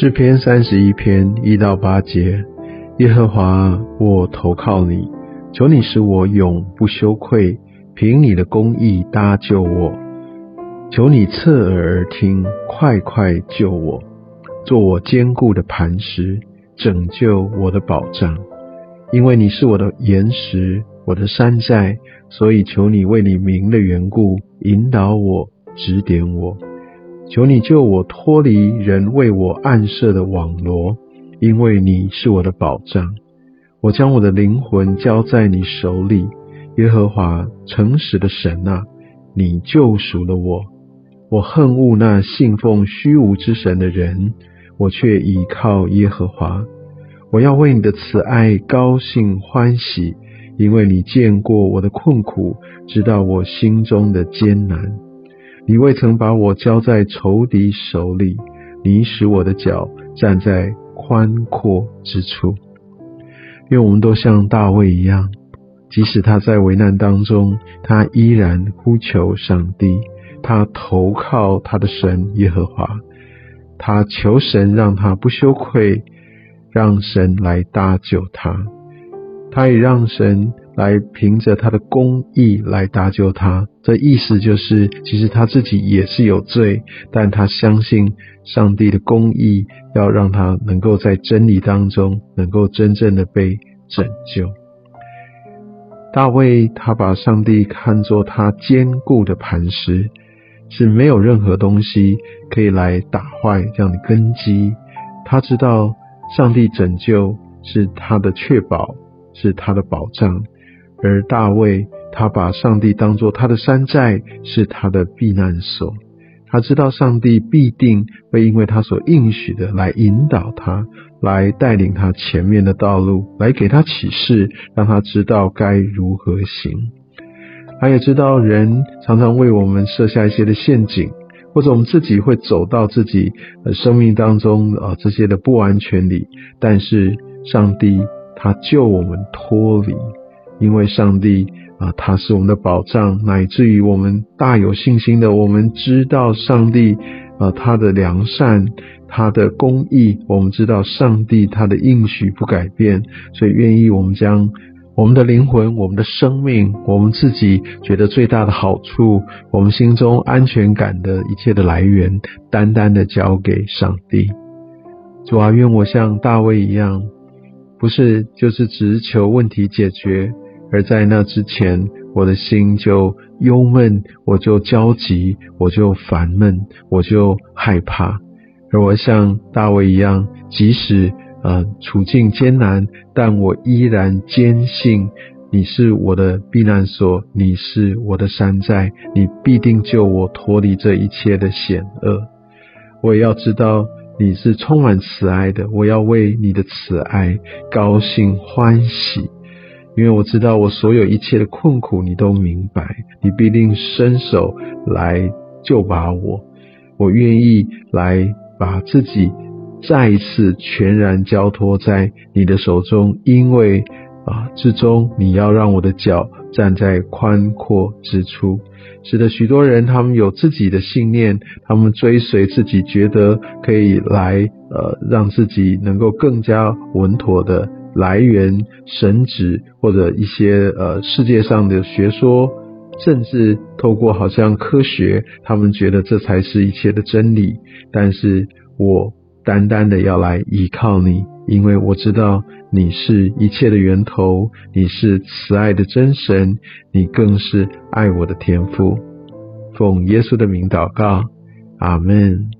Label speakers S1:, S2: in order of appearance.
S1: 诗篇三十一篇一到八节，耶和华，我投靠你，求你使我永不羞愧，凭你的公义搭救我。求你侧耳听，快快救我，做我坚固的磐石，拯救我的保障。因为你是我的岩石，我的山寨，所以求你为你名的缘故，引导我，指点我。求你救我脱离人为我暗设的网罗，因为你是我的保障。我将我的灵魂交在你手里，耶和华诚实的神啊，你救赎了我。我恨恶那信奉虚无之神的人，我却倚靠耶和华。我要为你的慈爱高兴欢喜，因为你见过我的困苦，知道我心中的艰难。你未曾把我交在仇敌手里，你使我的脚站在宽阔之处。愿我们都像大卫一样，即使他在危难当中，他依然呼求上帝，他投靠他的神耶和华，他求神让他不羞愧，让神来搭救他，他也让神。来凭着他的公义来搭救他，这意思就是，其实他自己也是有罪，但他相信上帝的公义，要让他能够在真理当中，能够真正的被拯救。大卫他把上帝看作他坚固的磐石，是没有任何东西可以来打坏这样的根基。他知道上帝拯救是他的确保，是他的保障。而大卫，他把上帝当作他的山寨，是他的避难所。他知道上帝必定会因为他所应许的来引导他，来带领他前面的道路，来给他启示，让他知道该如何行。他也知道人常常为我们设下一些的陷阱，或者我们自己会走到自己生命当中啊这些的不安全里，但是上帝他救我们脱离。因为上帝啊，他是我们的保障，乃至于我们大有信心的，我们知道上帝啊，他的良善，他的公义，我们知道上帝他的应许不改变，所以愿意我们将我们的灵魂、我们的生命、我们自己觉得最大的好处，我们心中安全感的一切的来源，单单的交给上帝。主啊，愿我像大卫一样，不是就是只求问题解决。而在那之前，我的心就忧闷，我就焦急，我就烦闷，我就害怕。而我像大卫一样，即使呃处境艰难，但我依然坚信你是我的避难所，你是我的山寨，你必定救我脱离这一切的险恶。我也要知道你是充满慈爱的，我要为你的慈爱高兴欢喜。因为我知道我所有一切的困苦，你都明白，你必定伸手来救把我。我愿意来把自己再一次全然交托在你的手中，因为啊，至终你要让我的脚站在宽阔之处。使得许多人他们有自己的信念，他们追随自己觉得可以来呃让自己能够更加稳妥的。来源神旨或者一些呃世界上的学说，甚至透过好像科学，他们觉得这才是一切的真理。但是我单单的要来依靠你，因为我知道你是一切的源头，你是慈爱的真神，你更是爱我的天父。奉耶稣的名祷告，阿门。